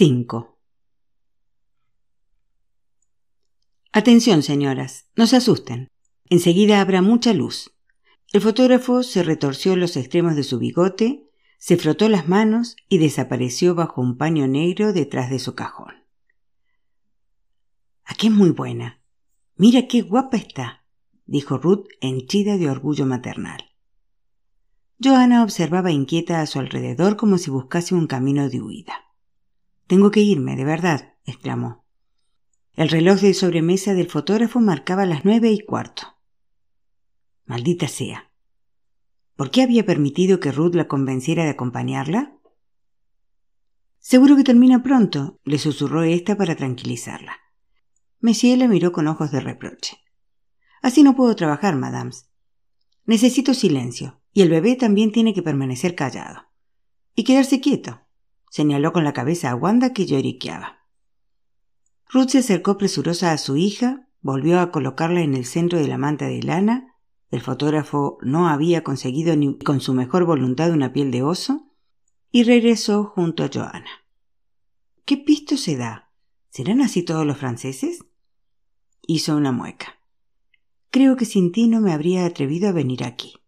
5. Atención, señoras, no se asusten. Enseguida habrá mucha luz. El fotógrafo se retorció los extremos de su bigote, se frotó las manos y desapareció bajo un paño negro detrás de su cajón. Aquí es muy buena. Mira qué guapa está, dijo Ruth henchida de orgullo maternal. Johanna observaba inquieta a su alrededor como si buscase un camino de huida. Tengo que irme, de verdad, exclamó. El reloj de sobremesa del fotógrafo marcaba las nueve y cuarto. Maldita sea. ¿Por qué había permitido que Ruth la convenciera de acompañarla? Seguro que termina pronto, le susurró ésta para tranquilizarla. Monsieur la miró con ojos de reproche. Así no puedo trabajar, madams. Necesito silencio, y el bebé también tiene que permanecer callado. Y quedarse quieto señaló con la cabeza a Wanda que lloriqueaba. Ruth se acercó presurosa a su hija, volvió a colocarla en el centro de la manta de lana. El fotógrafo no había conseguido ni con su mejor voluntad una piel de oso y regresó junto a Joana. ¿Qué pisto se da? ¿Serán así todos los franceses? Hizo una mueca. Creo que sin ti no me habría atrevido a venir aquí.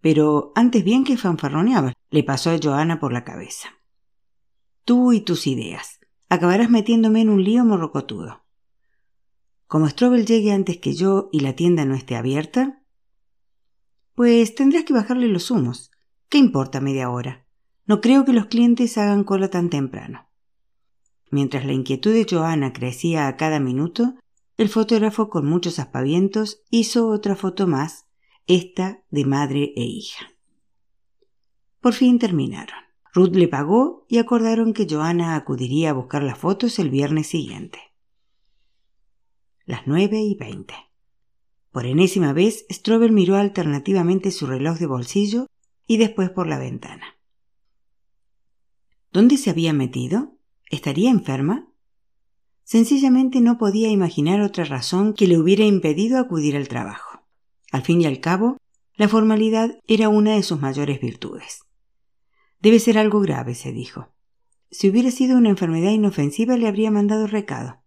Pero antes bien que fanfarroneaba, le pasó a Joana por la cabeza. Tú y tus ideas. Acabarás metiéndome en un lío morrocotudo. Como Strobel llegue antes que yo y la tienda no esté abierta, pues tendrás que bajarle los humos. ¿Qué importa media hora? No creo que los clientes hagan cola tan temprano. Mientras la inquietud de Joana crecía a cada minuto, el fotógrafo con muchos aspavientos hizo otra foto más esta de madre e hija. Por fin terminaron. Ruth le pagó y acordaron que Joana acudiría a buscar las fotos el viernes siguiente. Las nueve y veinte. Por enésima vez, Strober miró alternativamente su reloj de bolsillo y después por la ventana. ¿Dónde se había metido? ¿Estaría enferma? Sencillamente no podía imaginar otra razón que le hubiera impedido acudir al trabajo. Al fin y al cabo, la formalidad era una de sus mayores virtudes. Debe ser algo grave, se dijo. Si hubiera sido una enfermedad inofensiva le habría mandado recado.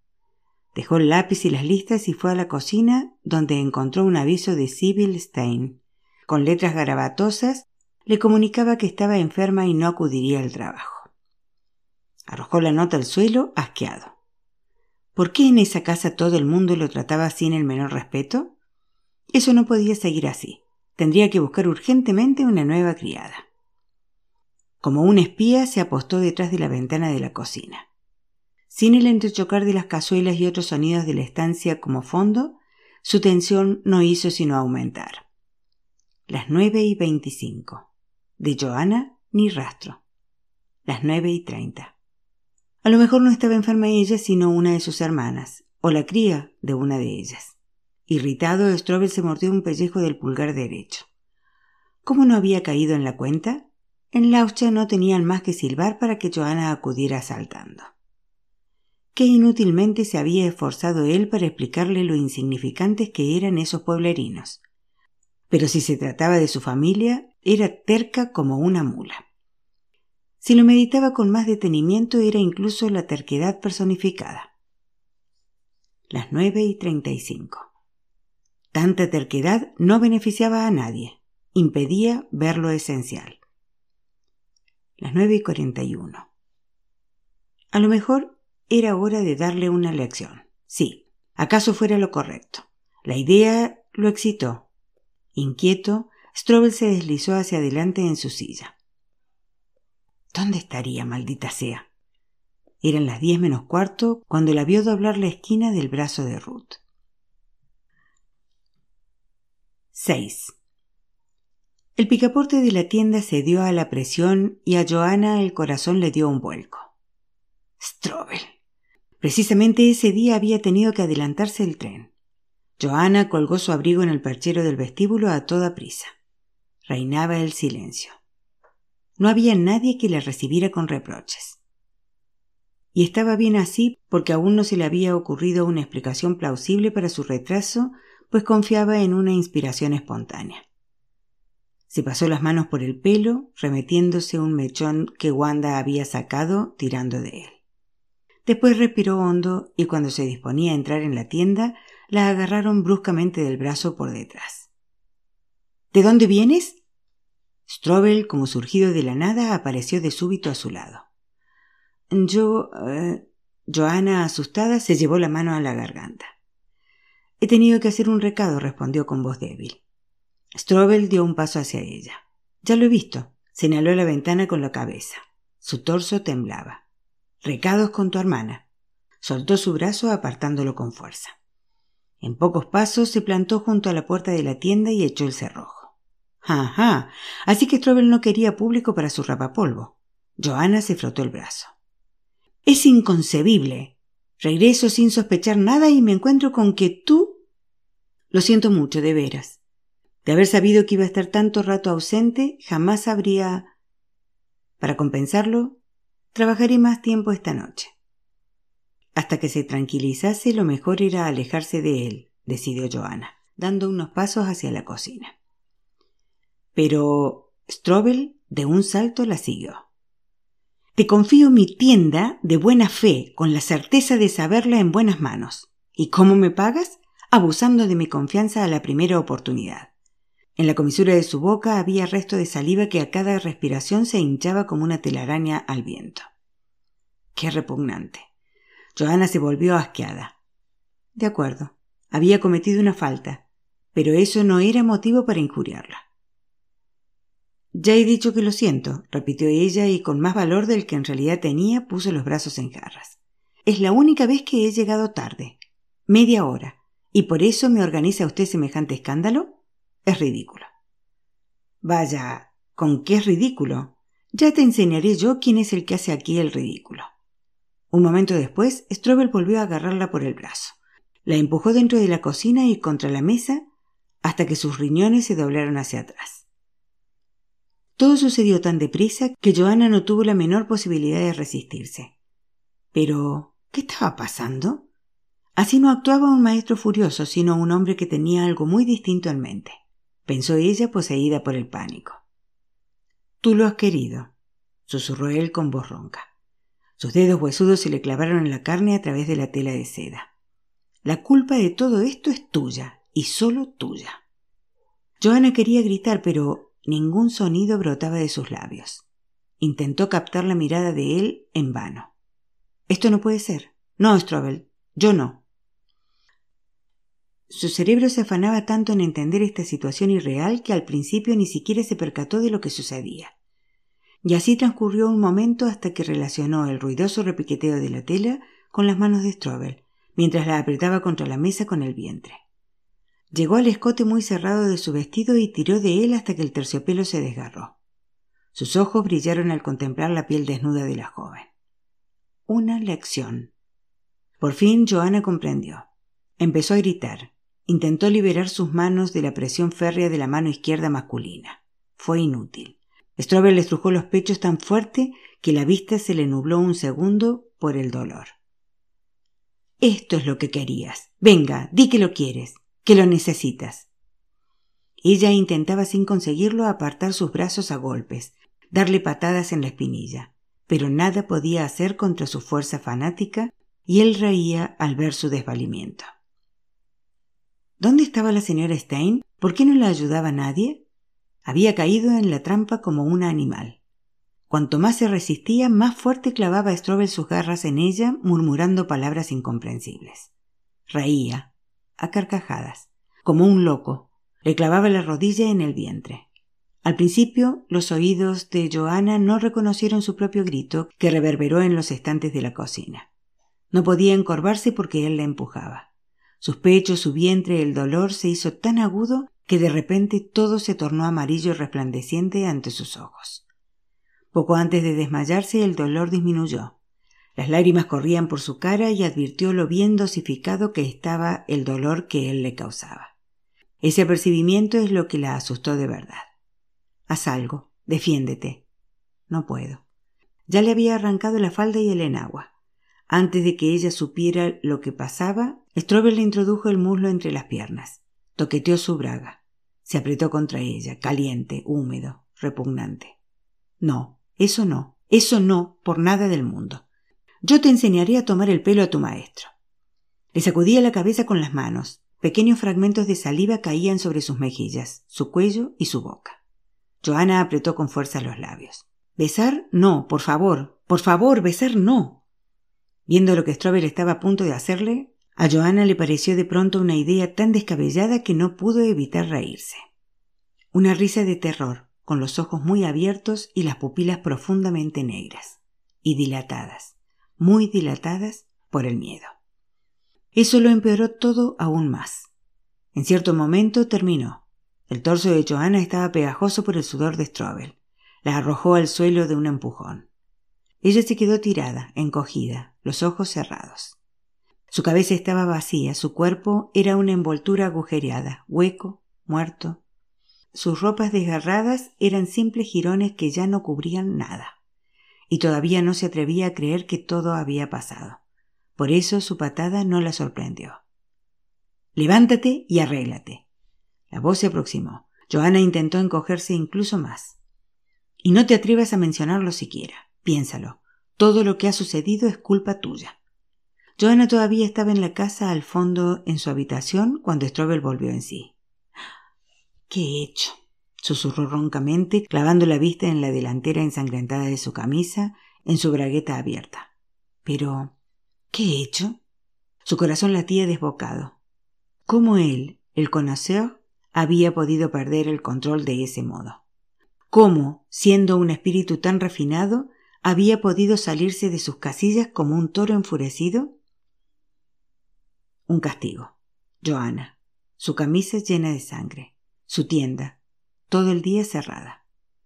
Dejó el lápiz y las listas y fue a la cocina, donde encontró un aviso de Sybil Stein. Con letras garabatosas le comunicaba que estaba enferma y no acudiría al trabajo. Arrojó la nota al suelo, asqueado. ¿Por qué en esa casa todo el mundo lo trataba sin el menor respeto? Eso no podía seguir así. Tendría que buscar urgentemente una nueva criada. Como un espía se apostó detrás de la ventana de la cocina. Sin el entrechocar de las cazuelas y otros sonidos de la estancia como fondo, su tensión no hizo sino aumentar. Las nueve y veinticinco. De Joana ni rastro. Las nueve y treinta. A lo mejor no estaba enferma ella, sino una de sus hermanas, o la cría de una de ellas. Irritado, Strobel se mordió un pellejo del pulgar derecho. ¿Cómo no había caído en la cuenta? En Laucha no tenían más que silbar para que Joana acudiera saltando. Qué inútilmente se había esforzado él para explicarle lo insignificantes que eran esos pueblerinos. Pero si se trataba de su familia, era terca como una mula. Si lo meditaba con más detenimiento, era incluso la terquedad personificada. Las nueve y treinta y cinco. Tanta terquedad no beneficiaba a nadie, impedía ver lo esencial. Las nueve y cuarenta y uno. A lo mejor era hora de darle una lección. Sí, acaso fuera lo correcto. La idea lo excitó. Inquieto, Strobel se deslizó hacia adelante en su silla. ¿Dónde estaría, maldita sea? Eran las diez menos cuarto cuando la vio doblar la esquina del brazo de Ruth. 6. El picaporte de la tienda cedió a la presión y a Joana el corazón le dio un vuelco. Strobel. Precisamente ese día había tenido que adelantarse el tren. Joana colgó su abrigo en el perchero del vestíbulo a toda prisa. Reinaba el silencio. No había nadie que le recibiera con reproches. Y estaba bien así porque aún no se le había ocurrido una explicación plausible para su retraso pues confiaba en una inspiración espontánea. Se pasó las manos por el pelo, remetiéndose un mechón que Wanda había sacado tirando de él. Después respiró hondo y cuando se disponía a entrar en la tienda, la agarraron bruscamente del brazo por detrás. ¿De dónde vienes? Strobel, como surgido de la nada, apareció de súbito a su lado. Yo. Eh, Joana, asustada, se llevó la mano a la garganta. He tenido que hacer un recado, respondió con voz débil. Strobel dio un paso hacia ella. Ya lo he visto. Señaló la ventana con la cabeza. Su torso temblaba. Recados con tu hermana. Soltó su brazo apartándolo con fuerza. En pocos pasos se plantó junto a la puerta de la tienda y echó el cerrojo. Ajá. Así que Strobel no quería público para su rapapolvo. Joana se frotó el brazo. Es inconcebible. Regreso sin sospechar nada y me encuentro con que tú. Lo siento mucho, de veras. De haber sabido que iba a estar tanto rato ausente, jamás habría. Para compensarlo, trabajaré más tiempo esta noche. Hasta que se tranquilizase, lo mejor era alejarse de él, decidió Joana, dando unos pasos hacia la cocina. Pero Strobel de un salto la siguió. Te confío mi tienda de buena fe, con la certeza de saberla en buenas manos. ¿Y cómo me pagas? Abusando de mi confianza a la primera oportunidad. En la comisura de su boca había resto de saliva que a cada respiración se hinchaba como una telaraña al viento. Qué repugnante. Joana se volvió asqueada. De acuerdo, había cometido una falta, pero eso no era motivo para injuriarla. Ya he dicho que lo siento, repitió ella y con más valor del que en realidad tenía puso los brazos en jarras. Es la única vez que he llegado tarde. Media hora. ¿Y por eso me organiza usted semejante escándalo? Es ridículo. Vaya, ¿con qué es ridículo? Ya te enseñaré yo quién es el que hace aquí el ridículo. Un momento después, Strobel volvió a agarrarla por el brazo. La empujó dentro de la cocina y contra la mesa hasta que sus riñones se doblaron hacia atrás. Todo sucedió tan deprisa que Joana no tuvo la menor posibilidad de resistirse. Pero, ¿qué estaba pasando? Así no actuaba un maestro furioso, sino un hombre que tenía algo muy distinto en mente, pensó ella poseída por el pánico. Tú lo has querido, susurró él con voz ronca. Sus dedos huesudos se le clavaron en la carne a través de la tela de seda. La culpa de todo esto es tuya, y solo tuya. Joana quería gritar, pero Ningún sonido brotaba de sus labios. Intentó captar la mirada de él en vano. Esto no puede ser. No, Strobel. Yo no. Su cerebro se afanaba tanto en entender esta situación irreal que al principio ni siquiera se percató de lo que sucedía. Y así transcurrió un momento hasta que relacionó el ruidoso repiqueteo de la tela con las manos de Strobel, mientras la apretaba contra la mesa con el vientre. Llegó al escote muy cerrado de su vestido y tiró de él hasta que el terciopelo se desgarró. Sus ojos brillaron al contemplar la piel desnuda de la joven. Una lección. Por fin Joana comprendió. Empezó a gritar. Intentó liberar sus manos de la presión férrea de la mano izquierda masculina. Fue inútil. Strobel le estrujó los pechos tan fuerte que la vista se le nubló un segundo por el dolor. Esto es lo que querías. Venga, di que lo quieres que lo necesitas. Ella intentaba sin conseguirlo apartar sus brazos a golpes, darle patadas en la espinilla, pero nada podía hacer contra su fuerza fanática y él reía al ver su desvalimiento. ¿Dónde estaba la señora Stein? ¿Por qué no la ayudaba nadie? Había caído en la trampa como un animal. Cuanto más se resistía, más fuerte clavaba Strobel sus garras en ella, murmurando palabras incomprensibles. Reía, a carcajadas, como un loco. Le clavaba la rodilla en el vientre. Al principio, los oídos de Joana no reconocieron su propio grito que reverberó en los estantes de la cocina. No podía encorvarse porque él la empujaba. Sus pechos, su vientre, el dolor se hizo tan agudo que de repente todo se tornó amarillo resplandeciente ante sus ojos. Poco antes de desmayarse el dolor disminuyó. Las lágrimas corrían por su cara y advirtió lo bien dosificado que estaba el dolor que él le causaba. Ese apercibimiento es lo que la asustó de verdad. Haz algo, defiéndete. No puedo. Ya le había arrancado la falda y el enagua. Antes de que ella supiera lo que pasaba, Strobel le introdujo el muslo entre las piernas. Toqueteó su braga. Se apretó contra ella, caliente, húmedo, repugnante. No, eso no, eso no, por nada del mundo. Yo te enseñaré a tomar el pelo a tu maestro. Le sacudía la cabeza con las manos. Pequeños fragmentos de saliva caían sobre sus mejillas, su cuello y su boca. Joana apretó con fuerza los labios. Besar, no, por favor, por favor, besar, no. Viendo lo que Strobel estaba a punto de hacerle, a Joana le pareció de pronto una idea tan descabellada que no pudo evitar reírse. Una risa de terror, con los ojos muy abiertos y las pupilas profundamente negras, y dilatadas, muy dilatadas por el miedo. Eso lo empeoró todo aún más. En cierto momento terminó. El torso de Joana estaba pegajoso por el sudor de Strobel la arrojó al suelo de un empujón. Ella se quedó tirada, encogida, los ojos cerrados. Su cabeza estaba vacía, su cuerpo era una envoltura agujereada, hueco, muerto. Sus ropas desgarradas eran simples jirones que ya no cubrían nada. Y todavía no se atrevía a creer que todo había pasado. Por eso su patada no la sorprendió. Levántate y arréglate. La voz se aproximó. Joana intentó encogerse incluso más. Y no te atrevas a mencionarlo siquiera. Piénsalo. Todo lo que ha sucedido es culpa tuya. Joana todavía estaba en la casa al fondo en su habitación cuando Strobel volvió en sí. ¿Qué he hecho? Susurró roncamente, clavando la vista en la delantera ensangrentada de su camisa, en su bragueta abierta. Pero. ¿qué he hecho? Su corazón latía desbocado. ¿Cómo él, el conocedor, había podido perder el control de ese modo? cómo, siendo un espíritu tan refinado, había podido salirse de sus casillas como un toro enfurecido? Un castigo. Joana. Su camisa llena de sangre. Su tienda. Todo el día cerrada.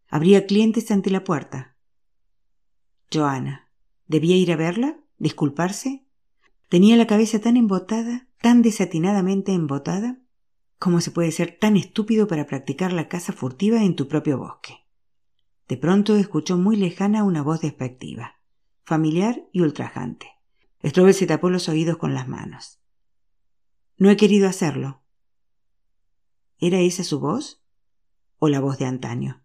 Habría clientes ante la puerta. Joana. ¿Debía ir a verla? ¿Disculparse? Tenía la cabeza tan embotada, tan desatinadamente embotada. ¿Cómo se puede ser tan estúpido para practicar la caza furtiva en tu propio bosque? De pronto escuchó muy lejana una voz despectiva, familiar y ultrajante. Strobel se tapó los oídos con las manos. No he querido hacerlo. ¿Era esa su voz? ¿O la voz de antaño?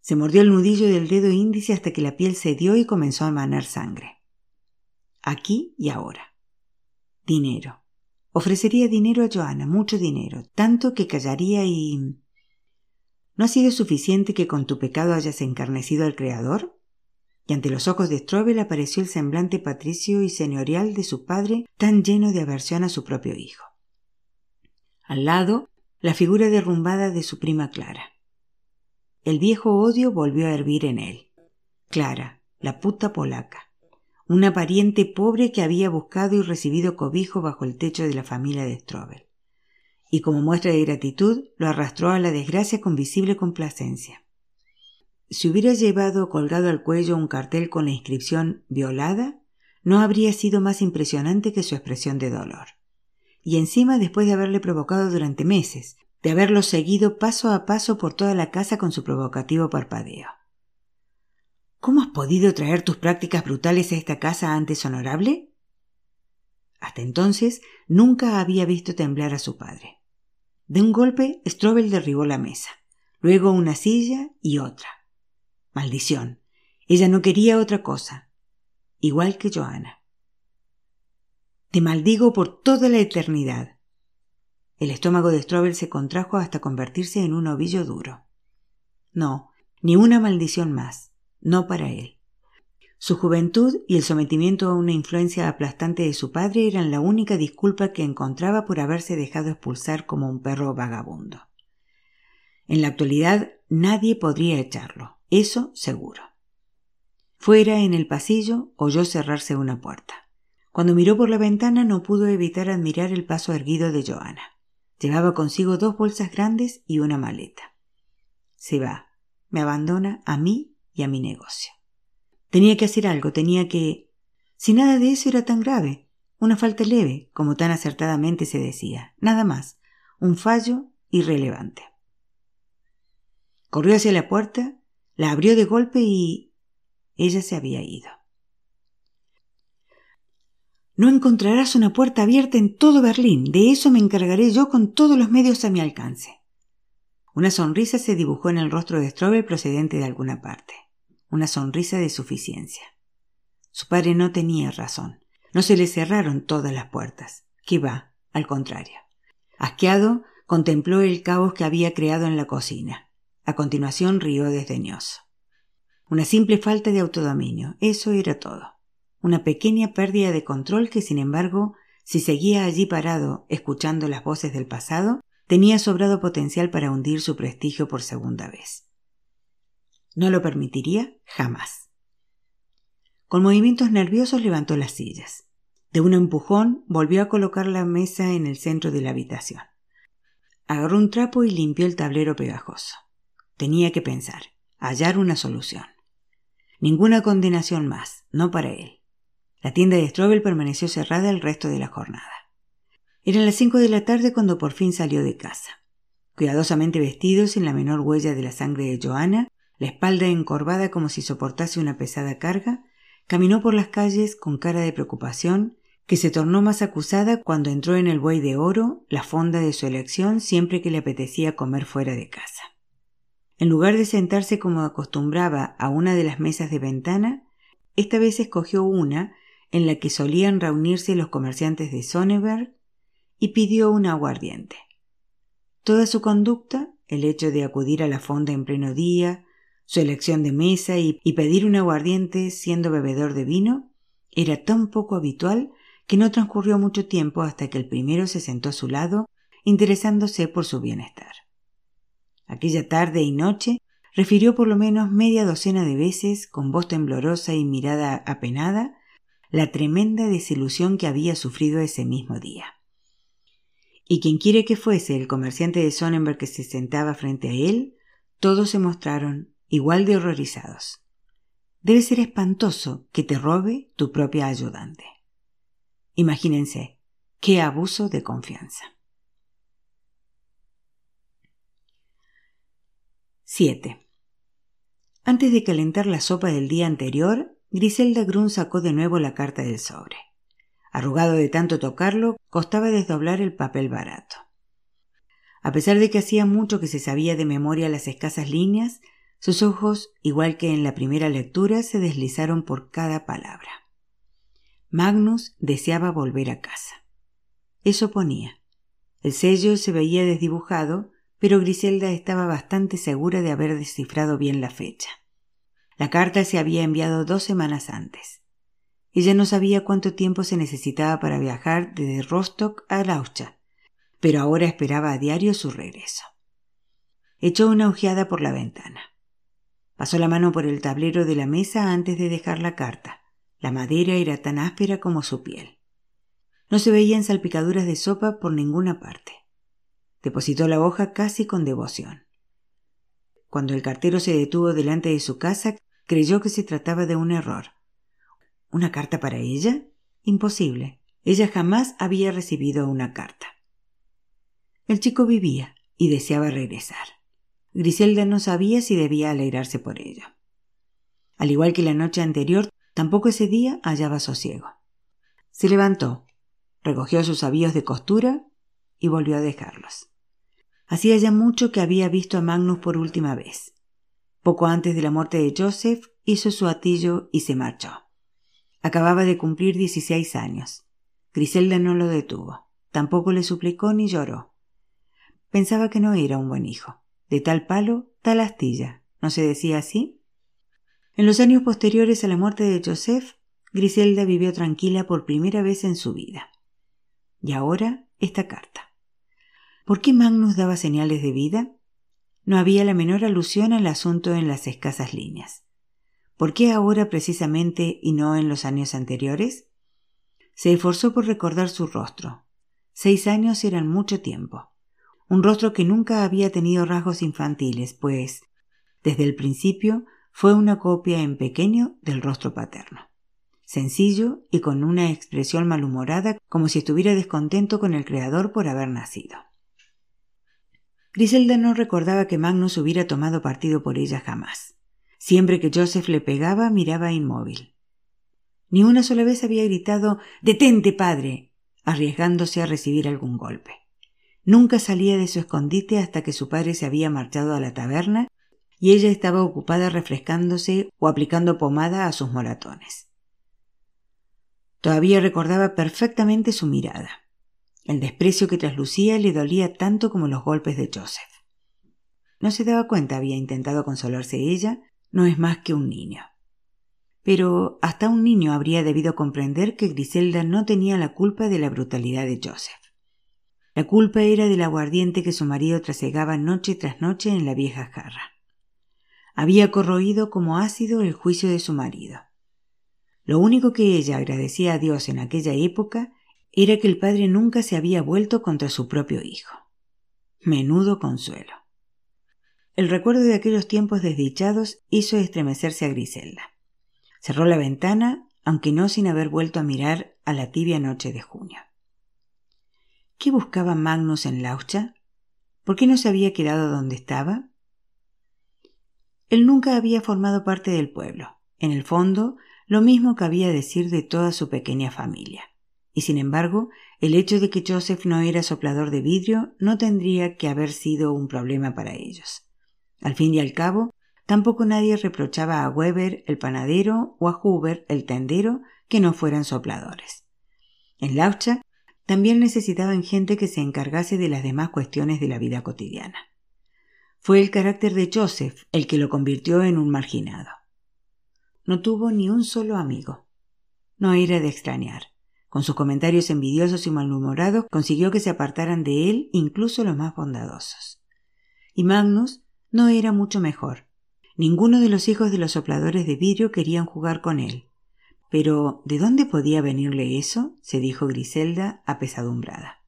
Se mordió el nudillo del dedo índice hasta que la piel cedió y comenzó a manar sangre. Aquí y ahora. Dinero. Ofrecería dinero a Joana, mucho dinero, tanto que callaría y... ¿No ha sido suficiente que con tu pecado hayas encarnecido al Creador? Y ante los ojos de Strobel apareció el semblante patricio y señorial de su padre, tan lleno de aversión a su propio hijo. Al lado, la figura derrumbada de su prima Clara. El viejo odio volvió a hervir en él. Clara, la puta polaca una pariente pobre que había buscado y recibido cobijo bajo el techo de la familia de Strobel. Y como muestra de gratitud, lo arrastró a la desgracia con visible complacencia. Si hubiera llevado colgado al cuello un cartel con la inscripción violada, no habría sido más impresionante que su expresión de dolor. Y encima después de haberle provocado durante meses, de haberlo seguido paso a paso por toda la casa con su provocativo parpadeo. ¿Cómo has podido traer tus prácticas brutales a esta casa antes honorable? Hasta entonces nunca había visto temblar a su padre. De un golpe, Strobel derribó la mesa, luego una silla y otra. Maldición. Ella no quería otra cosa. Igual que Joana. Te maldigo por toda la eternidad. El estómago de Strobel se contrajo hasta convertirse en un ovillo duro. No, ni una maldición más no para él. Su juventud y el sometimiento a una influencia aplastante de su padre eran la única disculpa que encontraba por haberse dejado expulsar como un perro vagabundo. En la actualidad nadie podría echarlo, eso seguro. Fuera en el pasillo oyó cerrarse una puerta. Cuando miró por la ventana no pudo evitar admirar el paso erguido de Joana. Llevaba consigo dos bolsas grandes y una maleta. Se va, me abandona a mí y a mi negocio. Tenía que hacer algo, tenía que... Si nada de eso era tan grave, una falta leve, como tan acertadamente se decía, nada más, un fallo irrelevante. Corrió hacia la puerta, la abrió de golpe y... ella se había ido. No encontrarás una puerta abierta en todo Berlín, de eso me encargaré yo con todos los medios a mi alcance. Una sonrisa se dibujó en el rostro de Strobel procedente de alguna parte. Una sonrisa de suficiencia. Su padre no tenía razón. No se le cerraron todas las puertas. Que va, al contrario. Asqueado, contempló el caos que había creado en la cocina. A continuación rió desdeñoso. Una simple falta de autodominio, eso era todo. Una pequeña pérdida de control que, sin embargo, si seguía allí parado, escuchando las voces del pasado, tenía sobrado potencial para hundir su prestigio por segunda vez. No lo permitiría jamás. Con movimientos nerviosos levantó las sillas. De un empujón volvió a colocar la mesa en el centro de la habitación. Agarró un trapo y limpió el tablero pegajoso. Tenía que pensar, hallar una solución. Ninguna condenación más, no para él. La tienda de Strobel permaneció cerrada el resto de la jornada. Eran las cinco de la tarde cuando por fin salió de casa. Cuidadosamente vestido, sin la menor huella de la sangre de Joana, la espalda encorvada como si soportase una pesada carga, caminó por las calles con cara de preocupación que se tornó más acusada cuando entró en el buey de oro, la fonda de su elección siempre que le apetecía comer fuera de casa. En lugar de sentarse como acostumbraba a una de las mesas de ventana, esta vez escogió una en la que solían reunirse los comerciantes de Sonneberg y pidió un aguardiente. Toda su conducta, el hecho de acudir a la fonda en pleno día, su elección de mesa y, pedir un aguardiente siendo bebedor de vino, era tan poco habitual que no transcurrió mucho tiempo hasta que el primero se sentó a su lado, interesándose por su bienestar. Aquella tarde y noche refirió por lo menos media docena de veces, con voz temblorosa y mirada apenada, la tremenda desilusión que había sufrido ese mismo día. Y quien quiere que fuese el comerciante de Sonnenberg que se sentaba frente a él, todos se mostraron igual de horrorizados. Debe ser espantoso que te robe tu propia ayudante. Imagínense, qué abuso de confianza. 7. Antes de calentar la sopa del día anterior, Griselda Grun sacó de nuevo la carta del sobre. Arrugado de tanto tocarlo, costaba desdoblar el papel barato. A pesar de que hacía mucho que se sabía de memoria las escasas líneas, sus ojos, igual que en la primera lectura, se deslizaron por cada palabra. Magnus deseaba volver a casa. Eso ponía. El sello se veía desdibujado, pero Griselda estaba bastante segura de haber descifrado bien la fecha. La carta se había enviado dos semanas antes. Ella no sabía cuánto tiempo se necesitaba para viajar desde Rostock a Laucha, pero ahora esperaba a diario su regreso. Echó una ojeada por la ventana. Pasó la mano por el tablero de la mesa antes de dejar la carta. La madera era tan áspera como su piel. No se veían salpicaduras de sopa por ninguna parte. Depositó la hoja casi con devoción. Cuando el cartero se detuvo delante de su casa, creyó que se trataba de un error. ¿Una carta para ella? Imposible. Ella jamás había recibido una carta. El chico vivía y deseaba regresar. Griselda no sabía si debía alegrarse por ello. Al igual que la noche anterior, Tampoco ese día hallaba sosiego. Se levantó, recogió sus avíos de costura y volvió a dejarlos. Hacía ya mucho que había visto a Magnus por última vez. Poco antes de la muerte de Joseph hizo su atillo y se marchó. Acababa de cumplir dieciséis años. Griselda no lo detuvo. Tampoco le suplicó ni lloró. Pensaba que no era un buen hijo. De tal palo, tal astilla. ¿No se decía así? En los años posteriores a la muerte de Joseph, Griselda vivió tranquila por primera vez en su vida. Y ahora esta carta. ¿Por qué Magnus daba señales de vida? No había la menor alusión al asunto en las escasas líneas. ¿Por qué ahora precisamente y no en los años anteriores? Se esforzó por recordar su rostro. Seis años eran mucho tiempo. Un rostro que nunca había tenido rasgos infantiles, pues, desde el principio, fue una copia en pequeño del rostro paterno. Sencillo y con una expresión malhumorada como si estuviera descontento con el Creador por haber nacido. Griselda no recordaba que Magnus hubiera tomado partido por ella jamás. Siempre que Joseph le pegaba, miraba inmóvil. Ni una sola vez había gritado Detente, padre, arriesgándose a recibir algún golpe. Nunca salía de su escondite hasta que su padre se había marchado a la taberna y ella estaba ocupada refrescándose o aplicando pomada a sus moratones. Todavía recordaba perfectamente su mirada. El desprecio que traslucía le dolía tanto como los golpes de Joseph. No se daba cuenta, había intentado consolarse ella, no es más que un niño. Pero hasta un niño habría debido comprender que Griselda no tenía la culpa de la brutalidad de Joseph. La culpa era del aguardiente que su marido trasegaba noche tras noche en la vieja jarra. Había corroído como ácido el juicio de su marido. Lo único que ella agradecía a Dios en aquella época era que el padre nunca se había vuelto contra su propio hijo. Menudo consuelo. El recuerdo de aquellos tiempos desdichados hizo estremecerse a Griselda. Cerró la ventana, aunque no sin haber vuelto a mirar a la tibia noche de junio. ¿Qué buscaba Magnus en Laucha? ¿Por qué no se había quedado donde estaba? Él nunca había formado parte del pueblo. En el fondo, lo mismo cabía decir de toda su pequeña familia. Y sin embargo, el hecho de que Joseph no era soplador de vidrio no tendría que haber sido un problema para ellos. Al fin y al cabo, tampoco nadie reprochaba a Weber, el panadero, o a Huber, el tendero, que no fueran sopladores. En Laucha también necesitaban gente que se encargase de las demás cuestiones de la vida cotidiana. Fue el carácter de Joseph el que lo convirtió en un marginado. No tuvo ni un solo amigo. No era de extrañar. Con sus comentarios envidiosos y malhumorados consiguió que se apartaran de él incluso los más bondadosos. Y Magnus no era mucho mejor. Ninguno de los hijos de los sopladores de vidrio querían jugar con él. Pero ¿de dónde podía venirle eso? se dijo Griselda, apesadumbrada.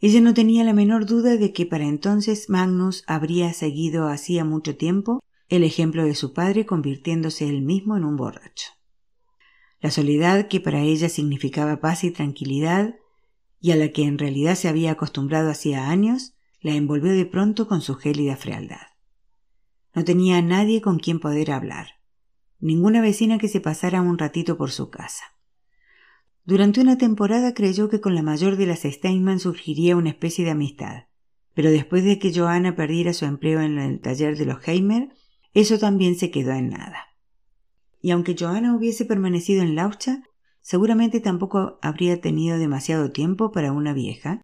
Ella no tenía la menor duda de que para entonces Magnus habría seguido hacía mucho tiempo el ejemplo de su padre convirtiéndose él mismo en un borracho. La soledad que para ella significaba paz y tranquilidad, y a la que en realidad se había acostumbrado hacía años, la envolvió de pronto con su gélida frialdad. No tenía a nadie con quien poder hablar ninguna vecina que se pasara un ratito por su casa. Durante una temporada creyó que con la mayor de las Steinman surgiría una especie de amistad, pero después de que Johanna perdiera su empleo en el taller de los Heimer, eso también se quedó en nada. Y aunque Johanna hubiese permanecido en Laucha, seguramente tampoco habría tenido demasiado tiempo para una vieja,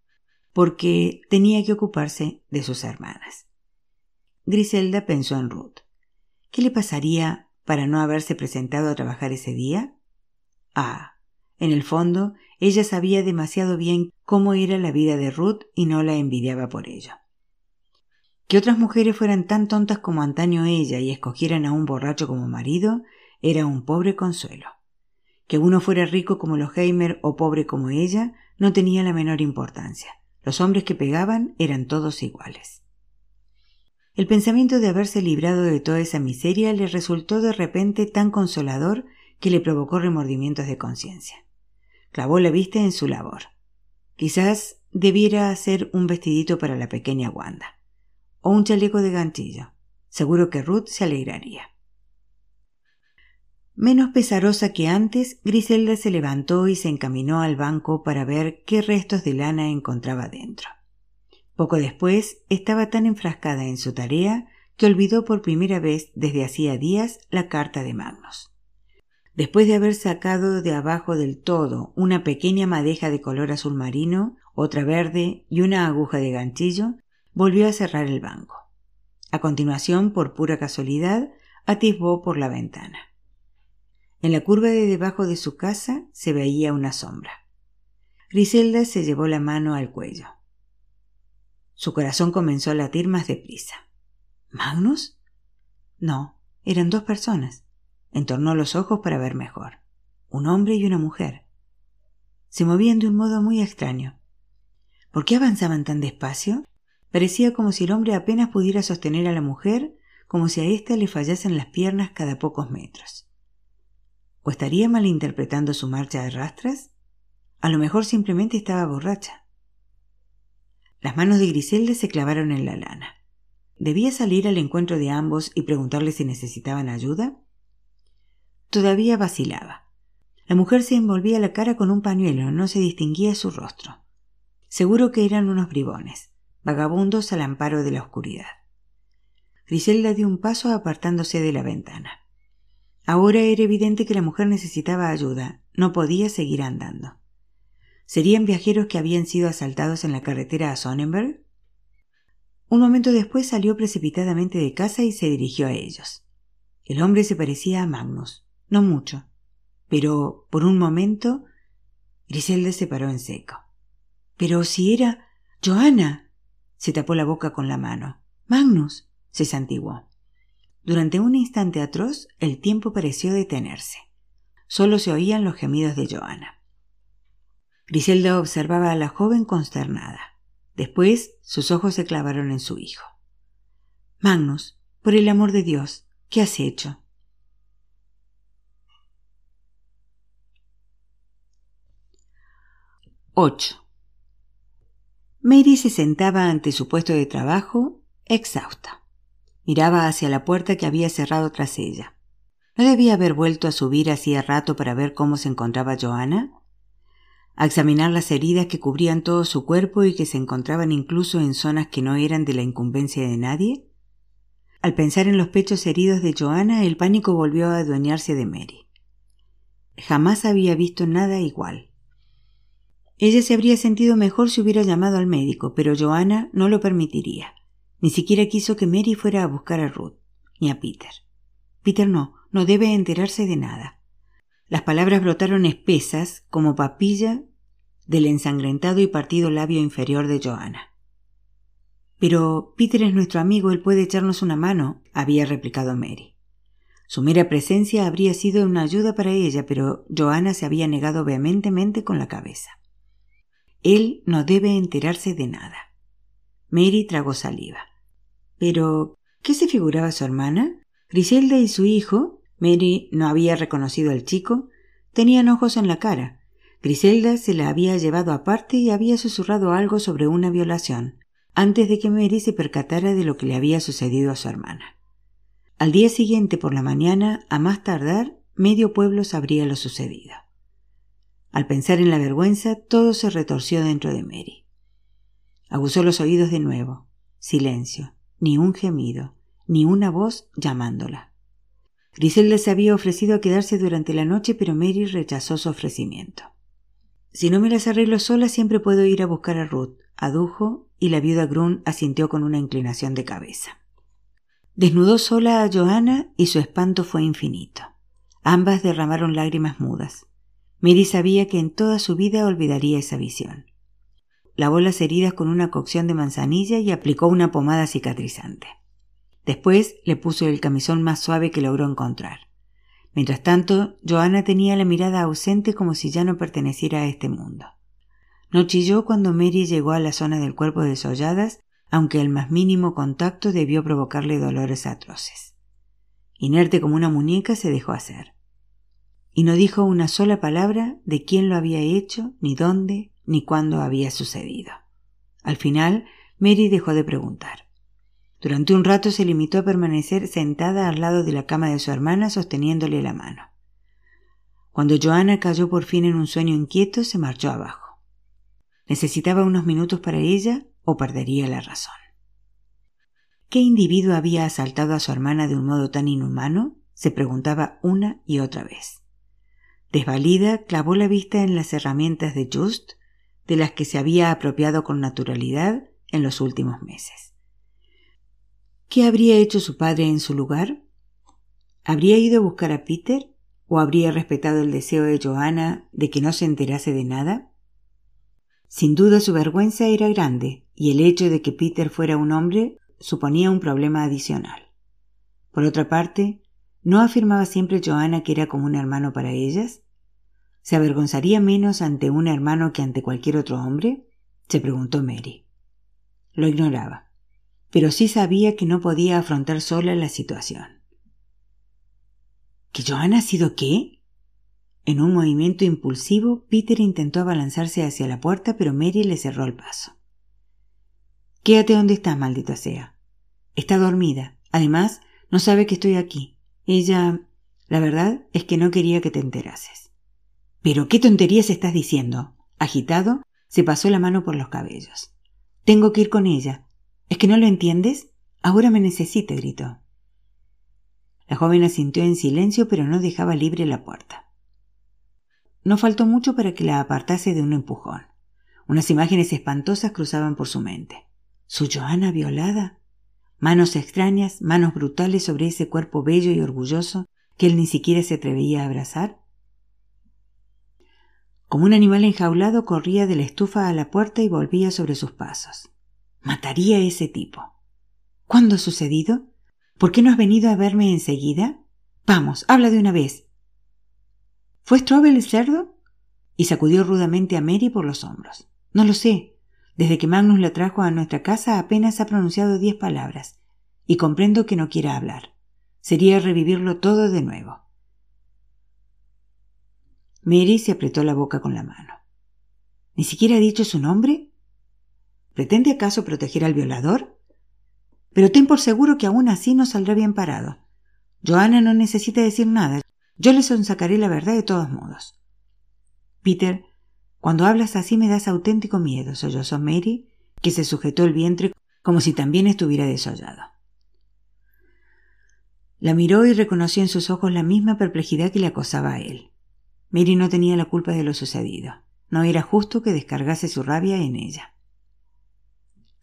porque tenía que ocuparse de sus hermanas. Griselda pensó en Ruth. ¿Qué le pasaría para no haberse presentado a trabajar ese día? Ah, en el fondo, ella sabía demasiado bien cómo era la vida de Ruth y no la envidiaba por ello. Que otras mujeres fueran tan tontas como antaño ella y escogieran a un borracho como marido era un pobre consuelo. Que uno fuera rico como los Heimer o pobre como ella no tenía la menor importancia. Los hombres que pegaban eran todos iguales. El pensamiento de haberse librado de toda esa miseria le resultó de repente tan consolador que le provocó remordimientos de conciencia. Clavó la vista en su labor. Quizás debiera hacer un vestidito para la pequeña Wanda. O un chaleco de ganchillo. Seguro que Ruth se alegraría. Menos pesarosa que antes, Griselda se levantó y se encaminó al banco para ver qué restos de lana encontraba dentro. Poco después estaba tan enfrascada en su tarea que olvidó por primera vez desde hacía días la carta de Magnus. Después de haber sacado de abajo del todo una pequeña madeja de color azul marino, otra verde y una aguja de ganchillo, volvió a cerrar el banco. A continuación, por pura casualidad, atisbó por la ventana. En la curva de debajo de su casa se veía una sombra. Griselda se llevó la mano al cuello. Su corazón comenzó a latir más deprisa. ¿Magnus? No, eran dos personas. Entornó los ojos para ver mejor. Un hombre y una mujer. Se movían de un modo muy extraño. ¿Por qué avanzaban tan despacio? Parecía como si el hombre apenas pudiera sostener a la mujer, como si a ésta le fallasen las piernas cada pocos metros. ¿O estaría malinterpretando su marcha de rastras? A lo mejor simplemente estaba borracha. Las manos de Griselda se clavaron en la lana. ¿Debía salir al encuentro de ambos y preguntarles si necesitaban ayuda? Todavía vacilaba. La mujer se envolvía la cara con un pañuelo, no se distinguía su rostro. Seguro que eran unos bribones, vagabundos al amparo de la oscuridad. Griselda dio un paso apartándose de la ventana. Ahora era evidente que la mujer necesitaba ayuda, no podía seguir andando. ¿Serían viajeros que habían sido asaltados en la carretera a Sonnenberg? Un momento después salió precipitadamente de casa y se dirigió a ellos. El hombre se parecía a Magnus, no mucho, pero por un momento Griselda se paró en seco. Pero si era Johanna. Se tapó la boca con la mano. Magnus. se santiguó. Durante un instante atroz el tiempo pareció detenerse. Solo se oían los gemidos de Johanna. Griselda observaba a la joven consternada. Después sus ojos se clavaron en su hijo. Magnus, por el amor de Dios, ¿qué has hecho? 8. Mary se sentaba ante su puesto de trabajo, exhausta. Miraba hacia la puerta que había cerrado tras ella. ¿No debía haber vuelto a subir hacía rato para ver cómo se encontraba Joana? A examinar las heridas que cubrían todo su cuerpo y que se encontraban incluso en zonas que no eran de la incumbencia de nadie. Al pensar en los pechos heridos de Joana, el pánico volvió a adueñarse de Mary. Jamás había visto nada igual. Ella se habría sentido mejor si hubiera llamado al médico, pero Joanna no lo permitiría. Ni siquiera quiso que Mary fuera a buscar a Ruth, ni a Peter. Peter no, no debe enterarse de nada. Las palabras brotaron espesas como papilla del ensangrentado y partido labio inferior de Joanna. Pero Peter es nuestro amigo, él puede echarnos una mano, había replicado Mary. Su mera presencia habría sido una ayuda para ella, pero Joanna se había negado vehementemente con la cabeza. Él no debe enterarse de nada. Mary tragó saliva. Pero, ¿qué se figuraba su hermana? Griselda y su hijo, Mary no había reconocido al chico, tenían ojos en la cara. Griselda se la había llevado aparte y había susurrado algo sobre una violación, antes de que Mary se percatara de lo que le había sucedido a su hermana. Al día siguiente por la mañana, a más tardar, medio pueblo sabría lo sucedido. Al pensar en la vergüenza, todo se retorció dentro de Mary. Aguzó los oídos de nuevo. Silencio, ni un gemido, ni una voz llamándola. Griselda se había ofrecido a quedarse durante la noche, pero Mary rechazó su ofrecimiento. Si no me las arreglo sola, siempre puedo ir a buscar a Ruth, adujo, y la viuda Grun asintió con una inclinación de cabeza. Desnudó sola a Johanna y su espanto fue infinito. Ambas derramaron lágrimas mudas. Mary sabía que en toda su vida olvidaría esa visión. Lavó las heridas con una cocción de manzanilla y aplicó una pomada cicatrizante. Después le puso el camisón más suave que logró encontrar. Mientras tanto, Joana tenía la mirada ausente como si ya no perteneciera a este mundo. No chilló cuando Mary llegó a la zona del cuerpo desolladas, aunque el más mínimo contacto debió provocarle dolores atroces. Inerte como una muñeca se dejó hacer y no dijo una sola palabra de quién lo había hecho, ni dónde, ni cuándo había sucedido. Al final, Mary dejó de preguntar. Durante un rato se limitó a permanecer sentada al lado de la cama de su hermana sosteniéndole la mano. Cuando Joana cayó por fin en un sueño inquieto, se marchó abajo. Necesitaba unos minutos para ella o perdería la razón. ¿Qué individuo había asaltado a su hermana de un modo tan inhumano? se preguntaba una y otra vez. Desvalida, clavó la vista en las herramientas de Just, de las que se había apropiado con naturalidad en los últimos meses. ¿Qué habría hecho su padre en su lugar? ¿Habría ido a buscar a Peter? ¿O habría respetado el deseo de Johanna de que no se enterase de nada? Sin duda su vergüenza era grande, y el hecho de que Peter fuera un hombre suponía un problema adicional. Por otra parte, ¿No afirmaba siempre Johanna que era como un hermano para ellas? ¿Se avergonzaría menos ante un hermano que ante cualquier otro hombre? se preguntó Mary. Lo ignoraba, pero sí sabía que no podía afrontar sola la situación. ¿Que Johanna ha sido qué? En un movimiento impulsivo, Peter intentó abalanzarse hacia la puerta, pero Mary le cerró el paso. Quédate donde estás, maldita sea. Está dormida. Además, no sabe que estoy aquí. Ella... La verdad es que no quería que te enterases. Pero qué tonterías estás diciendo. Agitado, se pasó la mano por los cabellos. Tengo que ir con ella. ¿Es que no lo entiendes? Ahora me necesita, gritó. La joven asintió en silencio, pero no dejaba libre la puerta. No faltó mucho para que la apartase de un empujón. Unas imágenes espantosas cruzaban por su mente. ¿Su Joana violada? Manos extrañas, manos brutales sobre ese cuerpo bello y orgulloso que él ni siquiera se atrevía a abrazar. Como un animal enjaulado corría de la estufa a la puerta y volvía sobre sus pasos. Mataría a ese tipo. ¿Cuándo ha sucedido? ¿Por qué no has venido a verme enseguida? Vamos, habla de una vez. ¿Fue Strobel el cerdo? Y sacudió rudamente a Mary por los hombros. No lo sé. Desde que Magnus la trajo a nuestra casa apenas ha pronunciado diez palabras, y comprendo que no quiera hablar. Sería revivirlo todo de nuevo. Mary se apretó la boca con la mano. ¿Ni siquiera ha dicho su nombre? ¿Pretende acaso proteger al violador? Pero ten por seguro que aún así no saldrá bien parado. Joana no necesita decir nada. Yo le sonsacaré la verdad de todos modos. Peter, cuando hablas así me das auténtico miedo, sollozó Mary, que se sujetó el vientre como si también estuviera desollado. La miró y reconoció en sus ojos la misma perplejidad que le acosaba a él. Mary no tenía la culpa de lo sucedido. No era justo que descargase su rabia en ella.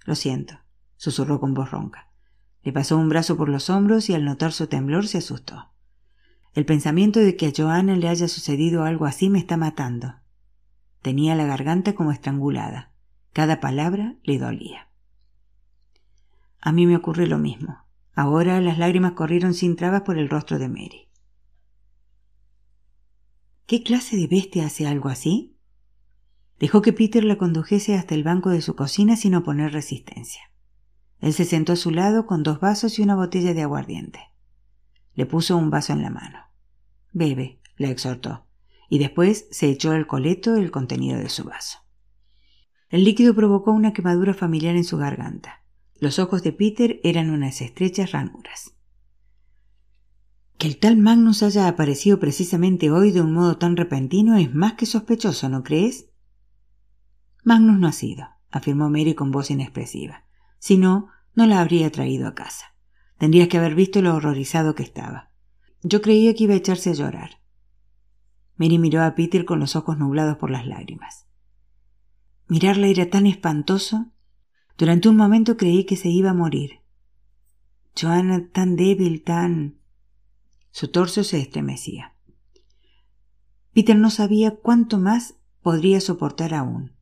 Lo siento, susurró con voz ronca. Le pasó un brazo por los hombros y al notar su temblor se asustó. El pensamiento de que a Joana le haya sucedido algo así me está matando. Tenía la garganta como estrangulada. Cada palabra le dolía. A mí me ocurre lo mismo. Ahora las lágrimas corrieron sin trabas por el rostro de Mary. ¿Qué clase de bestia hace algo así? Dejó que Peter la condujese hasta el banco de su cocina sin oponer resistencia. Él se sentó a su lado con dos vasos y una botella de aguardiente. Le puso un vaso en la mano. Bebe, le exhortó, y después se echó al coleto el contenido de su vaso. El líquido provocó una quemadura familiar en su garganta. Los ojos de Peter eran unas estrechas ranuras. Que el tal Magnus haya aparecido precisamente hoy de un modo tan repentino es más que sospechoso, ¿no crees? Magnus no ha sido, afirmó Mary con voz inexpresiva. Si no, no la habría traído a casa. Tendrías que haber visto lo horrorizado que estaba. Yo creía que iba a echarse a llorar. Mary miró a Peter con los ojos nublados por las lágrimas. Mirarla era tan espantoso. Durante un momento creí que se iba a morir. Joana tan débil, tan... Su torso se estremecía. Peter no sabía cuánto más podría soportar aún.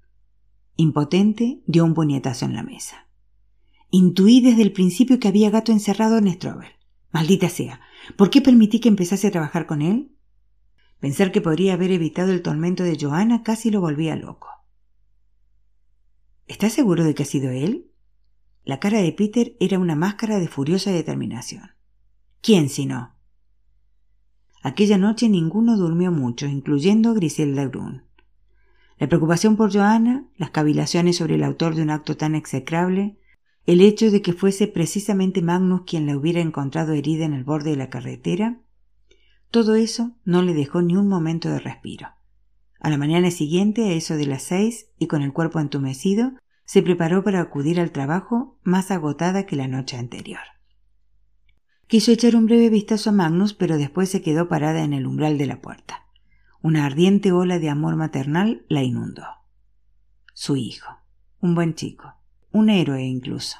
Impotente, dio un puñetazo en la mesa. Intuí desde el principio que había gato encerrado en Strobel. Maldita sea. ¿Por qué permití que empezase a trabajar con él? Pensar que podría haber evitado el tormento de Joana casi lo volvía loco. ¿Estás seguro de que ha sido él? La cara de Peter era una máscara de furiosa determinación. ¿Quién si no? Aquella noche ninguno durmió mucho, incluyendo Griselda Grun. La preocupación por Joana, las cavilaciones sobre el autor de un acto tan execrable, el hecho de que fuese precisamente Magnus quien la hubiera encontrado herida en el borde de la carretera, todo eso no le dejó ni un momento de respiro. A la mañana siguiente, a eso de las seis, y con el cuerpo entumecido, se preparó para acudir al trabajo más agotada que la noche anterior. Quiso echar un breve vistazo a Magnus, pero después se quedó parada en el umbral de la puerta. Una ardiente ola de amor maternal la inundó. Su hijo, un buen chico, un héroe incluso.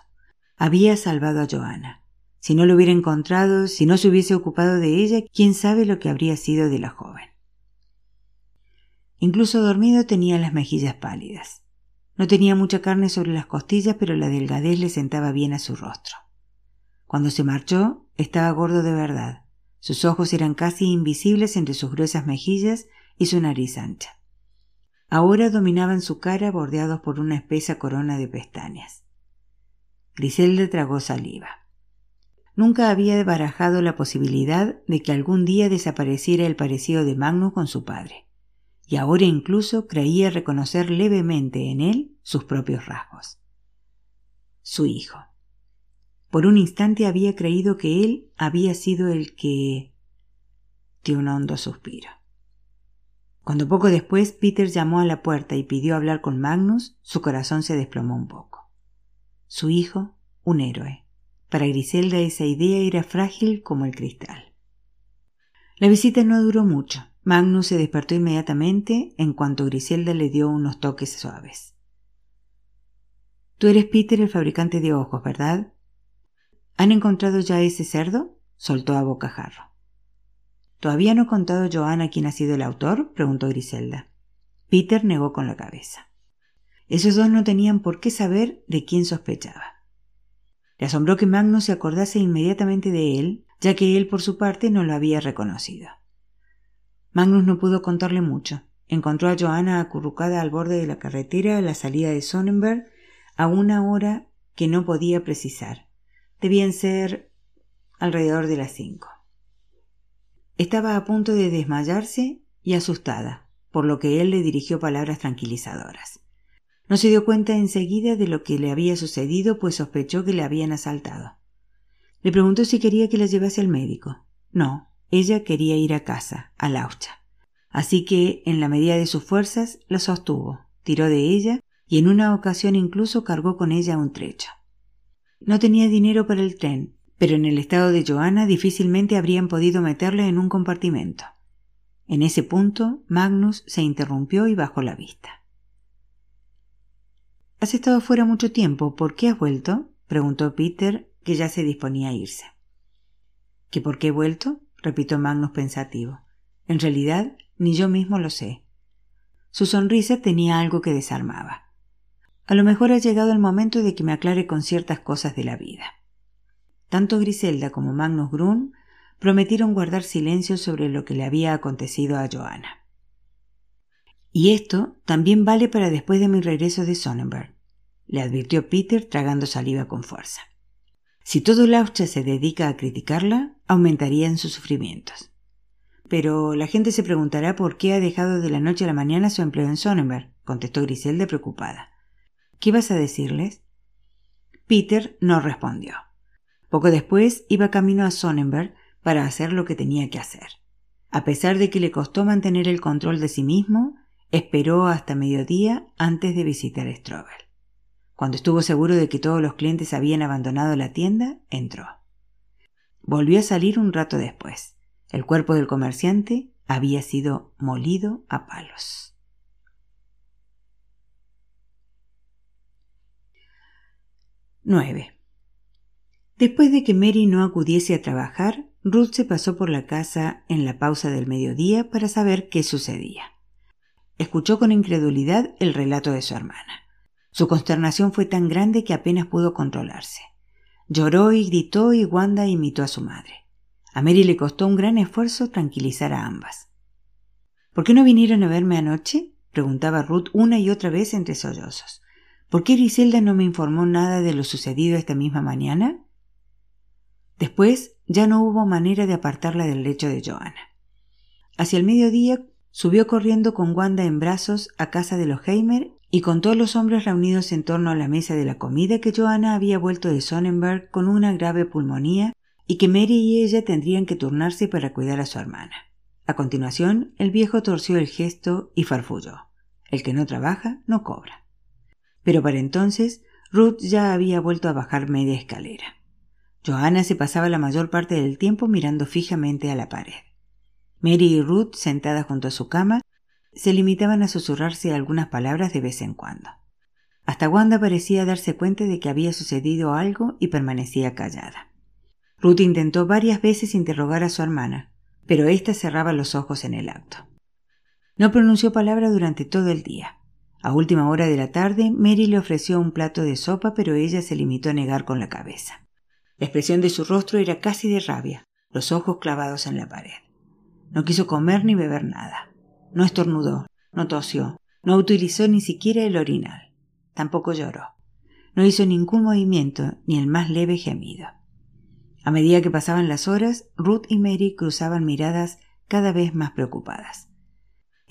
Había salvado a Joana. Si no lo hubiera encontrado, si no se hubiese ocupado de ella, quién sabe lo que habría sido de la joven. Incluso dormido tenía las mejillas pálidas. No tenía mucha carne sobre las costillas, pero la delgadez le sentaba bien a su rostro. Cuando se marchó, estaba gordo de verdad. Sus ojos eran casi invisibles entre sus gruesas mejillas y su nariz ancha. Ahora dominaban su cara bordeados por una espesa corona de pestañas. Griselda tragó saliva. Nunca había barajado la posibilidad de que algún día desapareciera el parecido de Magnus con su padre, y ahora incluso creía reconocer levemente en él sus propios rasgos. Su hijo. Por un instante había creído que él había sido el que... dio un hondo suspiro. Cuando poco después Peter llamó a la puerta y pidió hablar con Magnus, su corazón se desplomó un poco. Su hijo, un héroe. Para Griselda esa idea era frágil como el cristal. La visita no duró mucho. Magnus se despertó inmediatamente en cuanto Griselda le dio unos toques suaves. Tú eres Peter el fabricante de ojos, ¿verdad? ¿Han encontrado ya ese cerdo? soltó a bocajarro. ¿Todavía no ha contado Joana quién ha sido el autor? preguntó Griselda. Peter negó con la cabeza. Esos dos no tenían por qué saber de quién sospechaba. Le asombró que Magnus se acordase inmediatamente de él, ya que él por su parte no lo había reconocido. Magnus no pudo contarle mucho. Encontró a Joana acurrucada al borde de la carretera a la salida de Sonnenberg a una hora que no podía precisar. Debían ser alrededor de las cinco. Estaba a punto de desmayarse y asustada, por lo que él le dirigió palabras tranquilizadoras. No se dio cuenta enseguida de lo que le había sucedido, pues sospechó que le habían asaltado. Le preguntó si quería que la llevase al médico. No, ella quería ir a casa, a Laucha. Así que, en la medida de sus fuerzas, la sostuvo, tiró de ella y en una ocasión incluso cargó con ella un trecho. No tenía dinero para el tren, pero en el estado de Joana difícilmente habrían podido meterle en un compartimento. En ese punto, Magnus se interrumpió y bajó la vista. Has estado fuera mucho tiempo. ¿Por qué has vuelto? preguntó Peter, que ya se disponía a irse. ¿Que por qué he vuelto? repitió Magnus pensativo. En realidad, ni yo mismo lo sé. Su sonrisa tenía algo que desarmaba. A lo mejor ha llegado el momento de que me aclare con ciertas cosas de la vida. Tanto Griselda como Magnus Grun prometieron guardar silencio sobre lo que le había acontecido a Johanna. Y esto también vale para después de mi regreso de Sonnenberg, le advirtió Peter tragando saliva con fuerza. Si todo Laucha se dedica a criticarla, aumentarían sus sufrimientos. Pero la gente se preguntará por qué ha dejado de la noche a la mañana su empleo en Sonnenberg, contestó Griselda preocupada. ¿Qué vas a decirles? Peter no respondió. Poco después iba camino a Sonnenberg para hacer lo que tenía que hacer. A pesar de que le costó mantener el control de sí mismo, esperó hasta mediodía antes de visitar Strobel. Cuando estuvo seguro de que todos los clientes habían abandonado la tienda, entró. Volvió a salir un rato después. El cuerpo del comerciante había sido molido a palos. 9. Después de que Mary no acudiese a trabajar, Ruth se pasó por la casa en la pausa del mediodía para saber qué sucedía. Escuchó con incredulidad el relato de su hermana. Su consternación fue tan grande que apenas pudo controlarse. Lloró y gritó y Wanda imitó a su madre. A Mary le costó un gran esfuerzo tranquilizar a ambas. ¿Por qué no vinieron a verme anoche? preguntaba Ruth una y otra vez entre sollozos. ¿Por qué Griselda no me informó nada de lo sucedido esta misma mañana? Después ya no hubo manera de apartarla del lecho de Joana. Hacia el mediodía subió corriendo con Wanda en brazos a casa de los Heimer y con todos los hombres reunidos en torno a la mesa de la comida que Joana había vuelto de Sonnenberg con una grave pulmonía y que Mary y ella tendrían que turnarse para cuidar a su hermana. A continuación, el viejo torció el gesto y farfulló. El que no trabaja no cobra. Pero para entonces, Ruth ya había vuelto a bajar media escalera. Johanna se pasaba la mayor parte del tiempo mirando fijamente a la pared. Mary y Ruth, sentadas junto a su cama, se limitaban a susurrarse algunas palabras de vez en cuando. Hasta Wanda parecía darse cuenta de que había sucedido algo y permanecía callada. Ruth intentó varias veces interrogar a su hermana, pero ésta cerraba los ojos en el acto. No pronunció palabra durante todo el día. A última hora de la tarde, Mary le ofreció un plato de sopa, pero ella se limitó a negar con la cabeza. La expresión de su rostro era casi de rabia, los ojos clavados en la pared. No quiso comer ni beber nada. No estornudó, no tosió, no utilizó ni siquiera el orinal. Tampoco lloró. No hizo ningún movimiento, ni el más leve gemido. A medida que pasaban las horas, Ruth y Mary cruzaban miradas cada vez más preocupadas.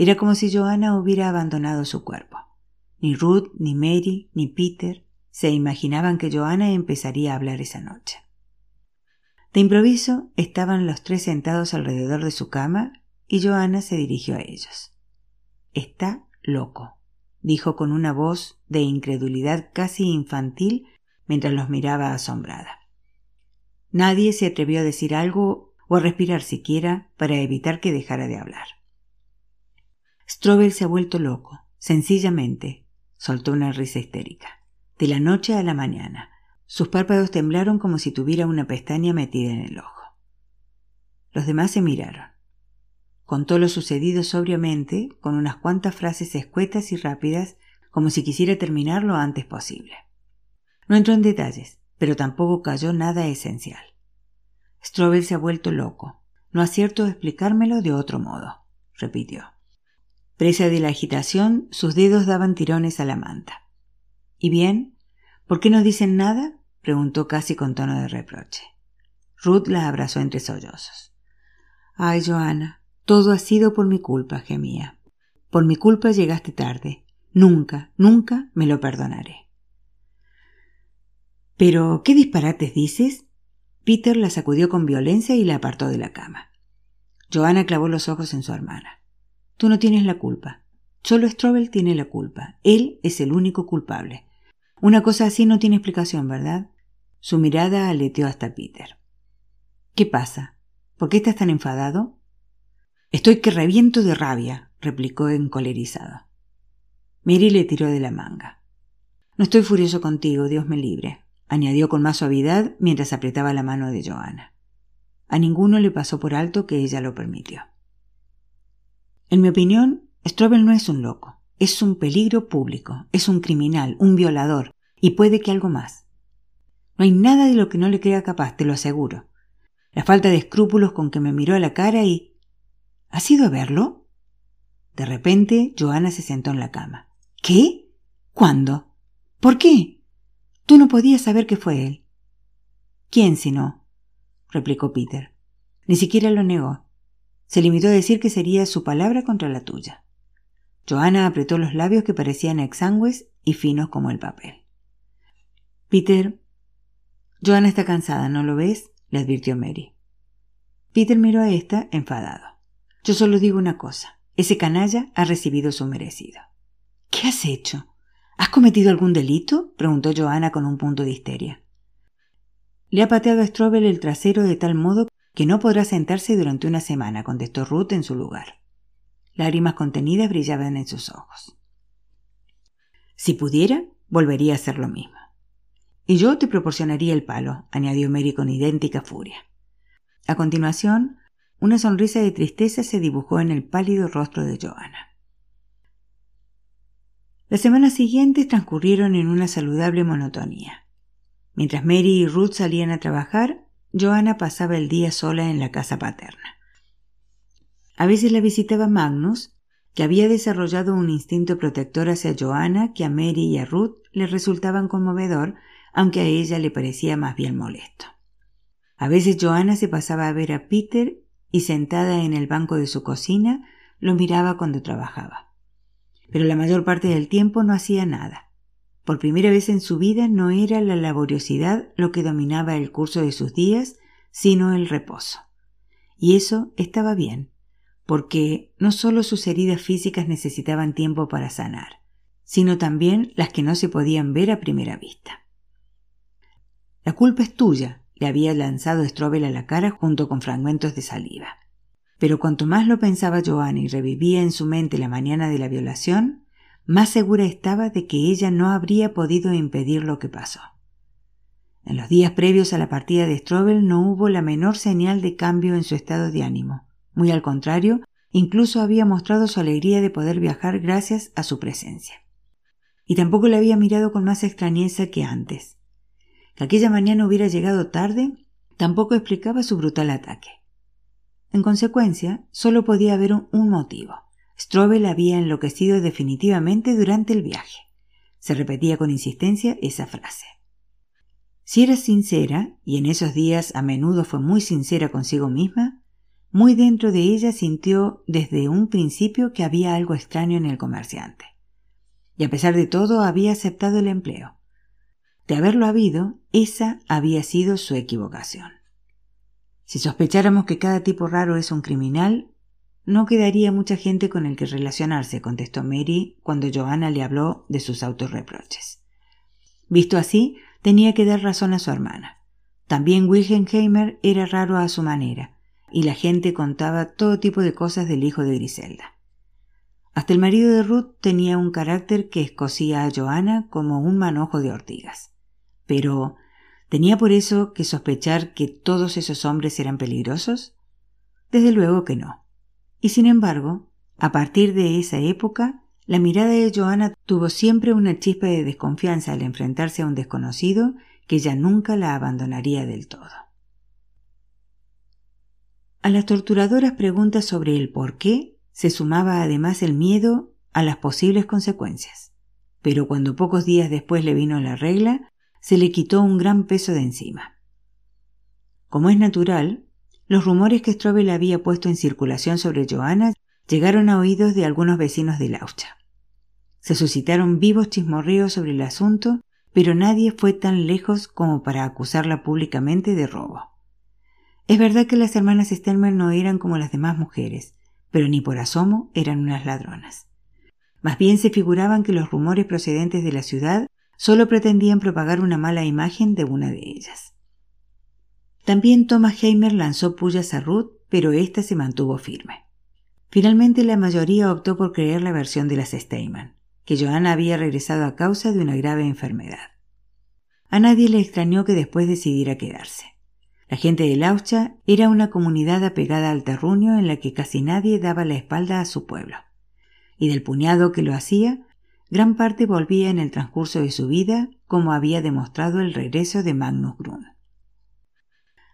Era como si Joanna hubiera abandonado su cuerpo. Ni Ruth, ni Mary, ni Peter se imaginaban que Johanna empezaría a hablar esa noche. De improviso estaban los tres sentados alrededor de su cama y Johanna se dirigió a ellos. está loco, dijo con una voz de incredulidad casi infantil mientras los miraba asombrada. Nadie se atrevió a decir algo o a respirar siquiera para evitar que dejara de hablar. Strobel se ha vuelto loco, sencillamente, soltó una risa histérica. De la noche a la mañana. Sus párpados temblaron como si tuviera una pestaña metida en el ojo. Los demás se miraron. Contó lo sucedido sobriamente, con unas cuantas frases escuetas y rápidas, como si quisiera terminar lo antes posible. No entró en detalles, pero tampoco cayó nada esencial. Strobel se ha vuelto loco. No acierto explicármelo de otro modo, repitió. Presa de la agitación, sus dedos daban tirones a la manta. ¿Y bien? ¿Por qué no dicen nada? preguntó casi con tono de reproche. Ruth la abrazó entre sollozos. Ay, Joana, todo ha sido por mi culpa, gemía. Por mi culpa llegaste tarde. Nunca, nunca me lo perdonaré. Pero, ¿qué disparates dices? Peter la sacudió con violencia y la apartó de la cama. Joana clavó los ojos en su hermana. Tú no tienes la culpa. Solo Strobel tiene la culpa. Él es el único culpable. Una cosa así no tiene explicación, ¿verdad? Su mirada aleteó hasta Peter. ¿Qué pasa? ¿Por qué estás tan enfadado? Estoy que reviento de rabia, replicó encolerizado. Mary le tiró de la manga. No estoy furioso contigo, Dios me libre añadió con más suavidad mientras apretaba la mano de Joana. A ninguno le pasó por alto que ella lo permitió. En mi opinión, Strobel no es un loco, es un peligro público, es un criminal, un violador, y puede que algo más. No hay nada de lo que no le crea capaz, te lo aseguro. La falta de escrúpulos con que me miró a la cara y... ¿Has ido a verlo? De repente, Joana se sentó en la cama. ¿Qué? ¿Cuándo? ¿Por qué? Tú no podías saber que fue él. ¿Quién si no? replicó Peter. Ni siquiera lo negó. Se limitó a decir que sería su palabra contra la tuya. Joana apretó los labios que parecían exangües y finos como el papel. Peter. Joana está cansada, ¿no lo ves? le advirtió Mary. Peter miró a esta enfadado. Yo solo digo una cosa. Ese canalla ha recibido su merecido. ¿Qué has hecho? ¿Has cometido algún delito? preguntó Joana con un punto de histeria. Le ha pateado a Strobel el trasero de tal modo que no podrá sentarse durante una semana, contestó Ruth en su lugar. Lágrimas contenidas brillaban en sus ojos. Si pudiera, volvería a hacer lo mismo. Y yo te proporcionaría el palo, añadió Mary con idéntica furia. A continuación, una sonrisa de tristeza se dibujó en el pálido rostro de Joana. Las semanas siguientes transcurrieron en una saludable monotonía. Mientras Mary y Ruth salían a trabajar, Joanna pasaba el día sola en la casa paterna. A veces la visitaba Magnus, que había desarrollado un instinto protector hacia Joanna que a Mary y a Ruth le resultaban conmovedor, aunque a ella le parecía más bien molesto. A veces Joanna se pasaba a ver a Peter y sentada en el banco de su cocina lo miraba cuando trabajaba pero la mayor parte del tiempo no hacía nada. Por primera vez en su vida no era la laboriosidad lo que dominaba el curso de sus días, sino el reposo. Y eso estaba bien, porque no solo sus heridas físicas necesitaban tiempo para sanar, sino también las que no se podían ver a primera vista. La culpa es tuya, le había lanzado Strobel a la cara junto con fragmentos de saliva. Pero cuanto más lo pensaba Joanna y revivía en su mente la mañana de la violación, más segura estaba de que ella no habría podido impedir lo que pasó. En los días previos a la partida de Strobel no hubo la menor señal de cambio en su estado de ánimo. Muy al contrario, incluso había mostrado su alegría de poder viajar gracias a su presencia. Y tampoco le había mirado con más extrañeza que antes. Que aquella mañana hubiera llegado tarde tampoco explicaba su brutal ataque. En consecuencia, solo podía haber un motivo. Strobel había enloquecido definitivamente durante el viaje. Se repetía con insistencia esa frase. Si era sincera, y en esos días a menudo fue muy sincera consigo misma, muy dentro de ella sintió desde un principio que había algo extraño en el comerciante. Y a pesar de todo había aceptado el empleo. De haberlo habido, esa había sido su equivocación. Si sospecháramos que cada tipo raro es un criminal, no quedaría mucha gente con el que relacionarse, contestó Mary cuando Joanna le habló de sus autorreproches. Visto así, tenía que dar razón a su hermana. También Wilhelmheimer era raro a su manera, y la gente contaba todo tipo de cosas del hijo de Griselda. Hasta el marido de Ruth tenía un carácter que escocía a Joanna como un manojo de ortigas. Pero, ¿tenía por eso que sospechar que todos esos hombres eran peligrosos? Desde luego que no. Y sin embargo, a partir de esa época, la mirada de Joanna tuvo siempre una chispa de desconfianza al enfrentarse a un desconocido que ya nunca la abandonaría del todo. A las torturadoras preguntas sobre el por qué se sumaba además el miedo a las posibles consecuencias. Pero cuando pocos días después le vino la regla, se le quitó un gran peso de encima. Como es natural, los rumores que Strobel había puesto en circulación sobre Johanna llegaron a oídos de algunos vecinos de Laucha. Se suscitaron vivos chismorreos sobre el asunto, pero nadie fue tan lejos como para acusarla públicamente de robo. Es verdad que las hermanas Stermer no eran como las demás mujeres, pero ni por asomo eran unas ladronas. Más bien se figuraban que los rumores procedentes de la ciudad solo pretendían propagar una mala imagen de una de ellas. También Thomas Heimer lanzó pullas a Ruth, pero ésta se mantuvo firme. Finalmente la mayoría optó por creer la versión de las Steyman, que Joanna había regresado a causa de una grave enfermedad. A nadie le extrañó que después decidiera quedarse. La gente de Laucha era una comunidad apegada al terruño en la que casi nadie daba la espalda a su pueblo. Y del puñado que lo hacía, gran parte volvía en el transcurso de su vida, como había demostrado el regreso de Magnus Grun.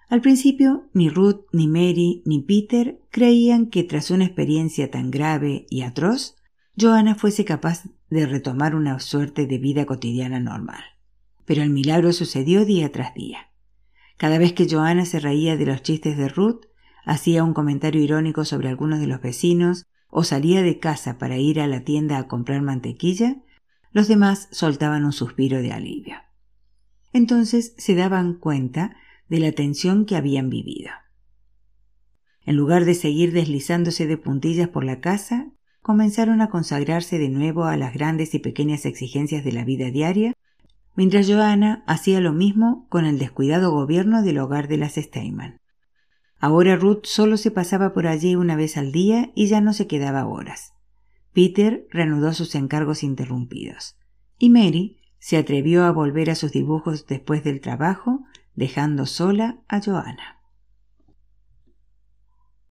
Al principio, ni Ruth, ni Mary, ni Peter creían que tras una experiencia tan grave y atroz, Joanna fuese capaz de retomar una suerte de vida cotidiana normal. Pero el milagro sucedió día tras día. Cada vez que Joanna se reía de los chistes de Ruth, hacía un comentario irónico sobre algunos de los vecinos o salía de casa para ir a la tienda a comprar mantequilla, los demás soltaban un suspiro de alivio. Entonces se daban cuenta de la tensión que habían vivido. En lugar de seguir deslizándose de puntillas por la casa, comenzaron a consagrarse de nuevo a las grandes y pequeñas exigencias de la vida diaria mientras Joanna hacía lo mismo con el descuidado gobierno del hogar de las Steinman. Ahora Ruth solo se pasaba por allí una vez al día y ya no se quedaba horas. Peter reanudó sus encargos interrumpidos. Y Mary se atrevió a volver a sus dibujos después del trabajo, dejando sola a Joanna.